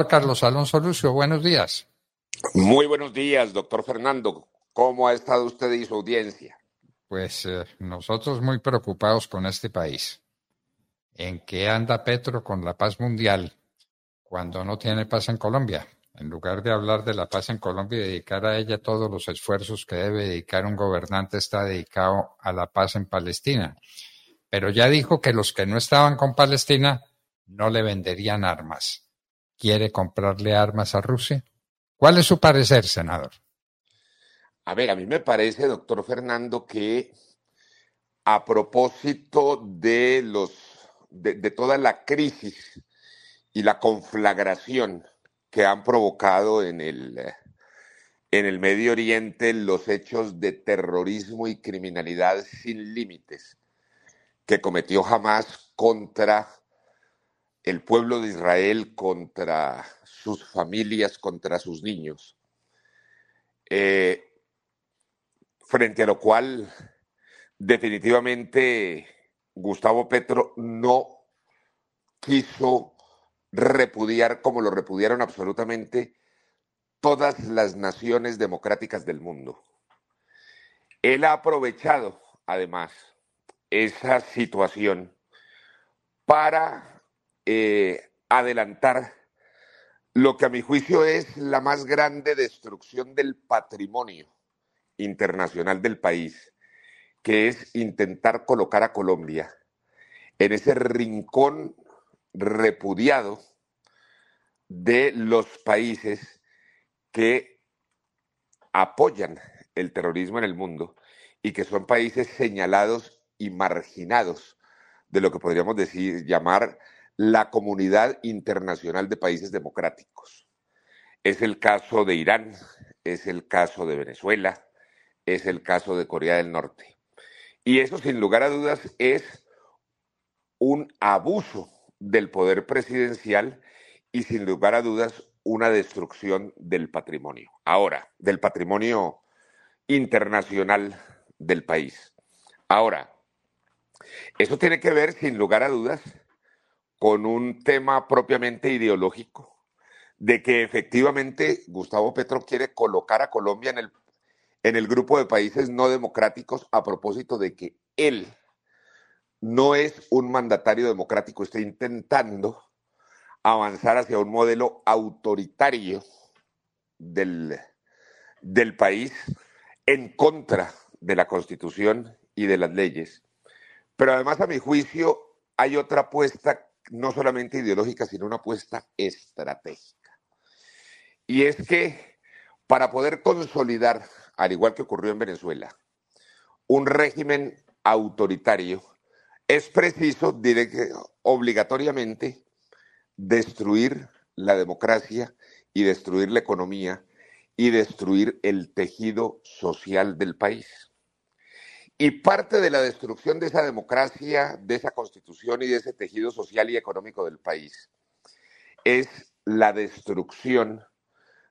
Doctor Carlos Alonso Lucio, buenos días. Muy buenos días, doctor Fernando. ¿Cómo ha estado usted y su audiencia? Pues eh, nosotros muy preocupados con este país. ¿En qué anda Petro con la paz mundial cuando no tiene paz en Colombia? En lugar de hablar de la paz en Colombia y dedicar a ella todos los esfuerzos que debe dedicar un gobernante, está dedicado a la paz en Palestina. Pero ya dijo que los que no estaban con Palestina no le venderían armas. ¿Quiere comprarle armas a Rusia? ¿Cuál es su parecer, senador? A ver, a mí me parece, doctor Fernando, que a propósito de los de, toda la crisis y la conflagración que han provocado en el, en el Medio Oriente los hechos de terrorismo y criminalidad sin límites que cometió Hamas contra el pueblo de Israel, contra sus familias, contra sus niños. Eh, frente a lo cual definitivamente Gustavo Petro no quiso repudiar como lo repudiaron absolutamente todas las naciones democráticas del mundo. Él ha aprovechado, además, esa situación para eh, adelantar lo que a mi juicio es la más grande destrucción del patrimonio internacional del país, que es intentar colocar a Colombia en ese rincón repudiado de los países que apoyan el terrorismo en el mundo y que son países señalados y marginados de lo que podríamos decir llamar la comunidad internacional de países democráticos. Es el caso de Irán, es el caso de Venezuela, es el caso de Corea del Norte. Y eso sin lugar a dudas es un abuso del poder presidencial y sin lugar a dudas una destrucción del patrimonio. Ahora, del patrimonio internacional del país. Ahora, eso tiene que ver sin lugar a dudas con un tema propiamente ideológico, de que efectivamente Gustavo Petro quiere colocar a Colombia en el, en el grupo de países no democráticos a propósito de que él no es un mandatario democrático, está intentando avanzar hacia un modelo autoritario del, del país en contra de la constitución y de las leyes. Pero además, a mi juicio, hay otra apuesta no solamente ideológica, sino una apuesta estratégica. Y es que para poder consolidar, al igual que ocurrió en Venezuela, un régimen autoritario, es preciso obligatoriamente destruir la democracia y destruir la economía y destruir el tejido social del país. Y parte de la destrucción de esa democracia, de esa constitución y de ese tejido social y económico del país es la destrucción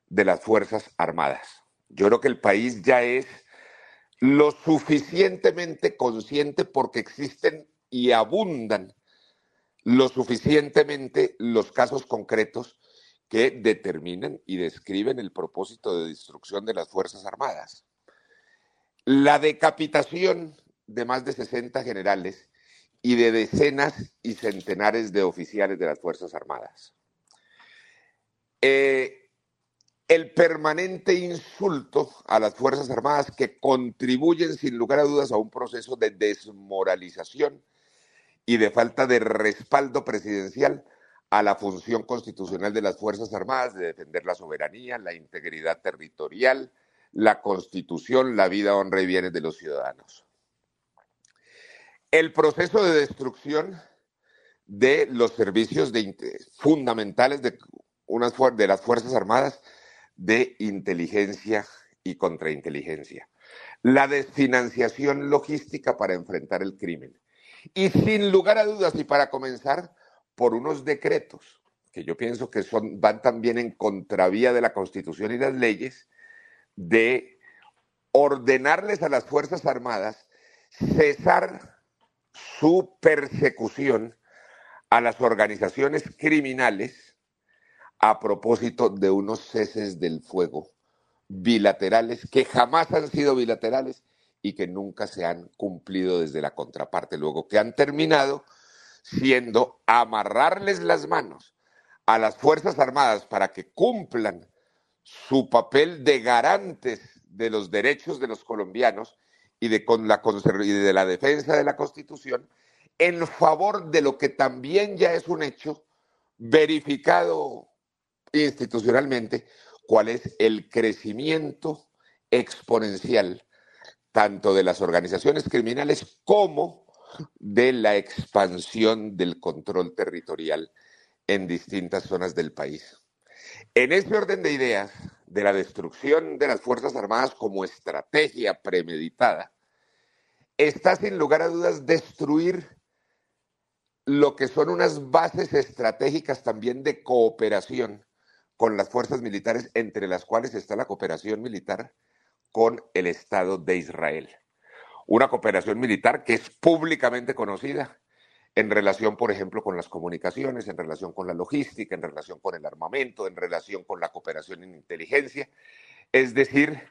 de las Fuerzas Armadas. Yo creo que el país ya es lo suficientemente consciente porque existen y abundan lo suficientemente los casos concretos que determinan y describen el propósito de destrucción de las Fuerzas Armadas. La decapitación de más de 60 generales y de decenas y centenares de oficiales de las Fuerzas Armadas. Eh, el permanente insulto a las Fuerzas Armadas que contribuyen sin lugar a dudas a un proceso de desmoralización y de falta de respaldo presidencial a la función constitucional de las Fuerzas Armadas de defender la soberanía, la integridad territorial, la constitución, la vida, honra y bienes de los ciudadanos. El proceso de destrucción de los servicios fundamentales de, unas, de las Fuerzas Armadas de inteligencia y contrainteligencia. La desfinanciación logística para enfrentar el crimen y sin lugar a dudas, y para comenzar, por unos decretos que yo pienso que son, van también en contravía de la Constitución y las leyes, de ordenarles a las Fuerzas Armadas cesar su persecución a las organizaciones criminales, a propósito de unos ceses del fuego bilaterales que jamás han sido bilaterales y que nunca se han cumplido desde la contraparte, luego que han terminado siendo amarrarles las manos a las Fuerzas Armadas para que cumplan su papel de garantes de los derechos de los colombianos y de, con la, y de la defensa de la Constitución en favor de lo que también ya es un hecho verificado institucionalmente, cuál es el crecimiento exponencial tanto de las organizaciones criminales como de la expansión del control territorial en distintas zonas del país. En ese orden de ideas, de la destrucción de las Fuerzas Armadas como estrategia premeditada, está sin lugar a dudas destruir lo que son unas bases estratégicas también de cooperación con las fuerzas militares, entre las cuales está la cooperación militar con el Estado de Israel. Una cooperación militar que es públicamente conocida en relación, por ejemplo, con las comunicaciones, en relación con la logística, en relación con el armamento, en relación con la cooperación en inteligencia. Es decir,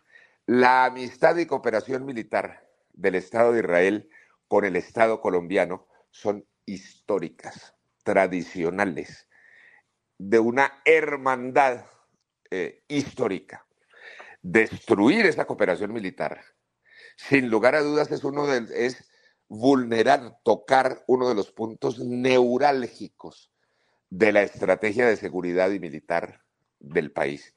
la amistad y cooperación militar del Estado de Israel con el Estado colombiano son históricas, tradicionales, de una hermandad eh, histórica. Destruir esa cooperación militar, sin lugar a dudas, es uno de, es vulnerar, tocar uno de los puntos neurálgicos de la estrategia de seguridad y militar del país.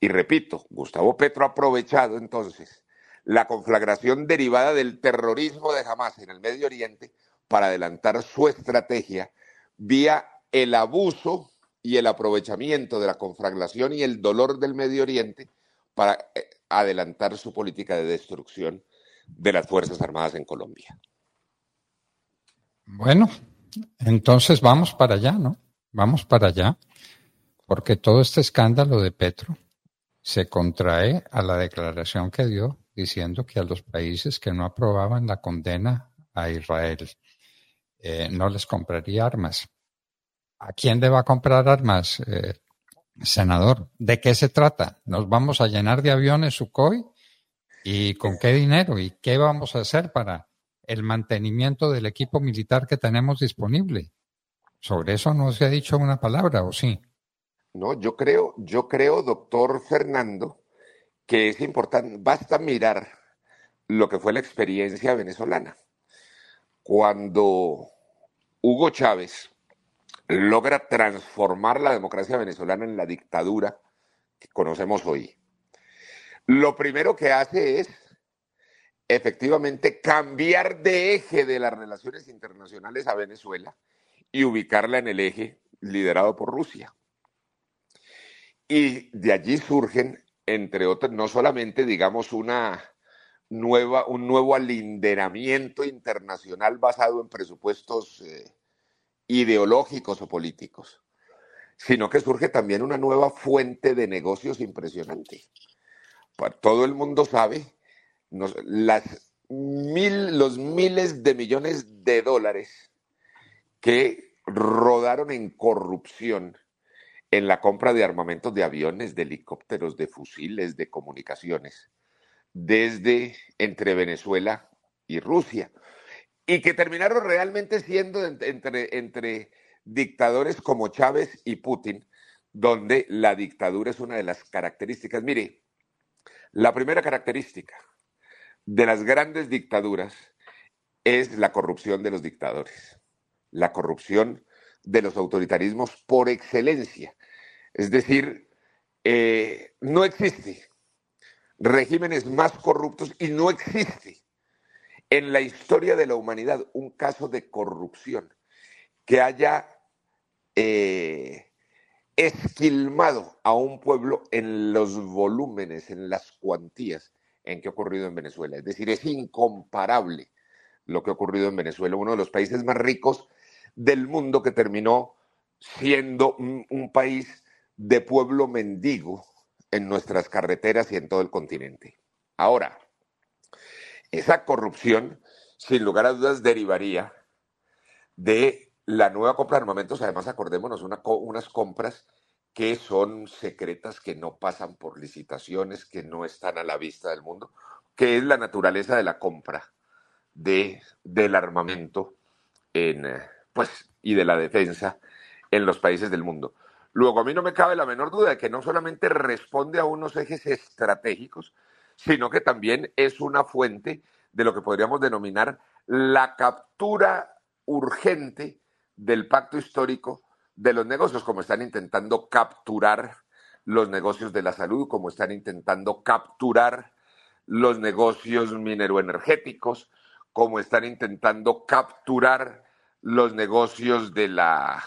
Y repito, Gustavo Petro ha aprovechado entonces la conflagración derivada del terrorismo de Hamas en el Medio Oriente para adelantar su estrategia vía el abuso y el aprovechamiento de la conflagración y el dolor del Medio Oriente para eh, adelantar su política de destrucción de las Fuerzas Armadas en Colombia. Bueno, entonces vamos para allá, ¿no? Vamos para allá, porque todo este escándalo de Petro se contrae a la declaración que dio diciendo que a los países que no aprobaban la condena a Israel eh, no les compraría armas. ¿A quién le va a comprar armas, eh, senador? ¿De qué se trata? ¿Nos vamos a llenar de aviones Sukhoi? ¿Y con qué dinero? ¿Y qué vamos a hacer para el mantenimiento del equipo militar que tenemos disponible? Sobre eso no se ha dicho una palabra, ¿o sí? No, yo creo, yo creo, doctor Fernando, que es importante, basta mirar lo que fue la experiencia venezolana. Cuando Hugo Chávez logra transformar la democracia venezolana en la dictadura que conocemos hoy, lo primero que hace es efectivamente cambiar de eje de las relaciones internacionales a Venezuela y ubicarla en el eje liderado por Rusia. Y de allí surgen, entre otras, no solamente, digamos, una nueva, un nuevo alinderamiento internacional basado en presupuestos eh, ideológicos o políticos, sino que surge también una nueva fuente de negocios impresionante. Todo el mundo sabe mil, los miles de millones de dólares que rodaron en corrupción en la compra de armamentos de aviones, de helicópteros, de fusiles, de comunicaciones, desde entre Venezuela y Rusia, y que terminaron realmente siendo entre, entre dictadores como Chávez y Putin, donde la dictadura es una de las características. Mire, la primera característica de las grandes dictaduras es la corrupción de los dictadores, la corrupción de los autoritarismos por excelencia. Es decir, eh, no existe regímenes más corruptos y no existe en la historia de la humanidad un caso de corrupción que haya eh, esquilmado a un pueblo en los volúmenes, en las cuantías en que ha ocurrido en Venezuela. Es decir, es incomparable lo que ha ocurrido en Venezuela, uno de los países más ricos del mundo que terminó siendo un país de pueblo mendigo en nuestras carreteras y en todo el continente. Ahora, esa corrupción, sin lugar a dudas, derivaría de la nueva compra de armamentos. Además, acordémonos, unas compras que son secretas, que no pasan por licitaciones, que no están a la vista del mundo, que es la naturaleza de la compra de, del armamento en, eh, pues, y de la defensa en los países del mundo. Luego, a mí no me cabe la menor duda de que no solamente responde a unos ejes estratégicos, sino que también es una fuente de lo que podríamos denominar la captura urgente del pacto histórico de los negocios, como están intentando capturar los negocios de la salud, como están intentando capturar los negocios mineroenergéticos, como están intentando capturar los negocios de la,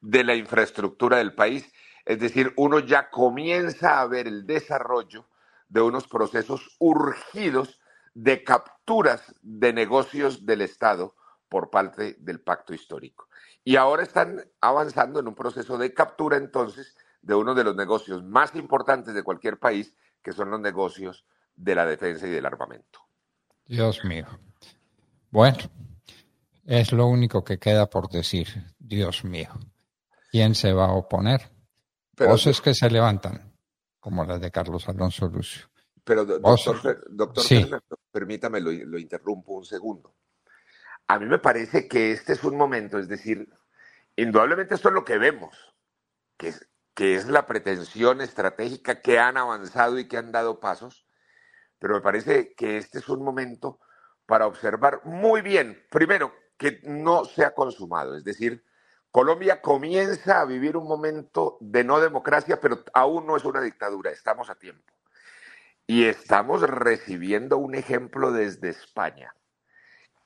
de la infraestructura del país. Es decir, uno ya comienza a ver el desarrollo de unos procesos urgidos de capturas de negocios del Estado por parte del pacto histórico. Y ahora están avanzando en un proceso de captura entonces de uno de los negocios más importantes de cualquier país, que son los negocios de la defensa y del armamento. Dios mío. Bueno, es lo único que queda por decir. Dios mío. ¿Quién se va a oponer? Voces que se levantan, como las de Carlos Alonso Lucio. Pero, doctor, doctor permítame, lo interrumpo un segundo. A mí me parece que este es un momento, es decir, indudablemente esto es lo que vemos, que es, que es la pretensión estratégica que han avanzado y que han dado pasos, pero me parece que este es un momento para observar muy bien, primero, que no se ha consumado, es decir, Colombia comienza a vivir un momento de no democracia, pero aún no es una dictadura, estamos a tiempo. Y estamos recibiendo un ejemplo desde España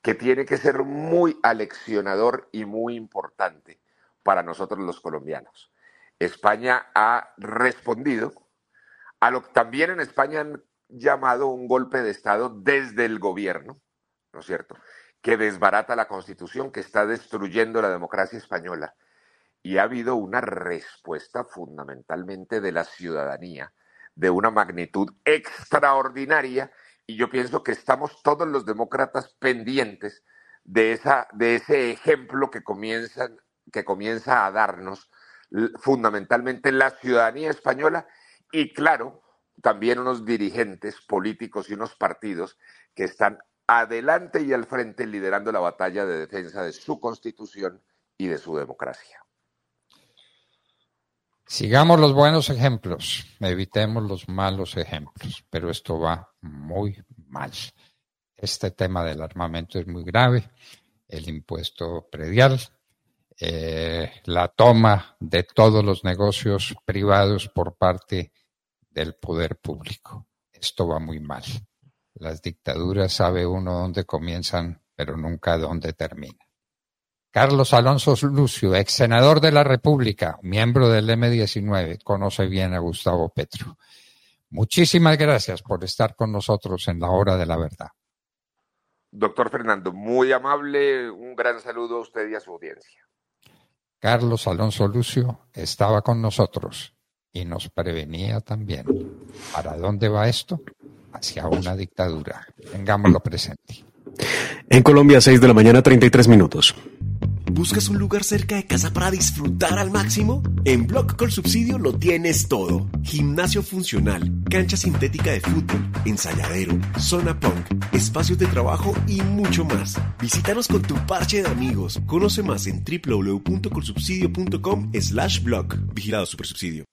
que tiene que ser muy aleccionador y muy importante para nosotros los colombianos. España ha respondido a lo que también en España han llamado un golpe de Estado desde el gobierno, ¿no es cierto? Que desbarata la Constitución, que está destruyendo la democracia española. Y ha habido una respuesta fundamentalmente de la ciudadanía, de una magnitud extraordinaria y yo pienso que estamos todos los demócratas pendientes de, esa, de ese ejemplo que, comienzan, que comienza a darnos fundamentalmente la ciudadanía española y, claro, también unos dirigentes políticos y unos partidos que están adelante y al frente liderando la batalla de defensa de su constitución y de su democracia. Sigamos los buenos ejemplos, evitemos los malos ejemplos, pero esto va muy mal. Este tema del armamento es muy grave, el impuesto predial, eh, la toma de todos los negocios privados por parte del poder público. Esto va muy mal. Las dictaduras sabe uno dónde comienzan, pero nunca dónde terminan. Carlos Alonso Lucio, ex senador de la República, miembro del M19, conoce bien a Gustavo Petro. Muchísimas gracias por estar con nosotros en la hora de la verdad. Doctor Fernando, muy amable, un gran saludo a usted y a su audiencia. Carlos Alonso Lucio estaba con nosotros y nos prevenía también. ¿Para dónde va esto? Hacia una dictadura. Tengámoslo presente. En Colombia, 6 de la mañana, 33 minutos. ¿Buscas un lugar cerca de casa para disfrutar al máximo? En Block con Subsidio lo tienes todo. Gimnasio funcional, cancha sintética de fútbol, ensayadero, zona punk, espacios de trabajo y mucho más. Visítanos con tu parche de amigos. Conoce más en www.colsubsidio.com slash blog. Vigilado Supersubsidio.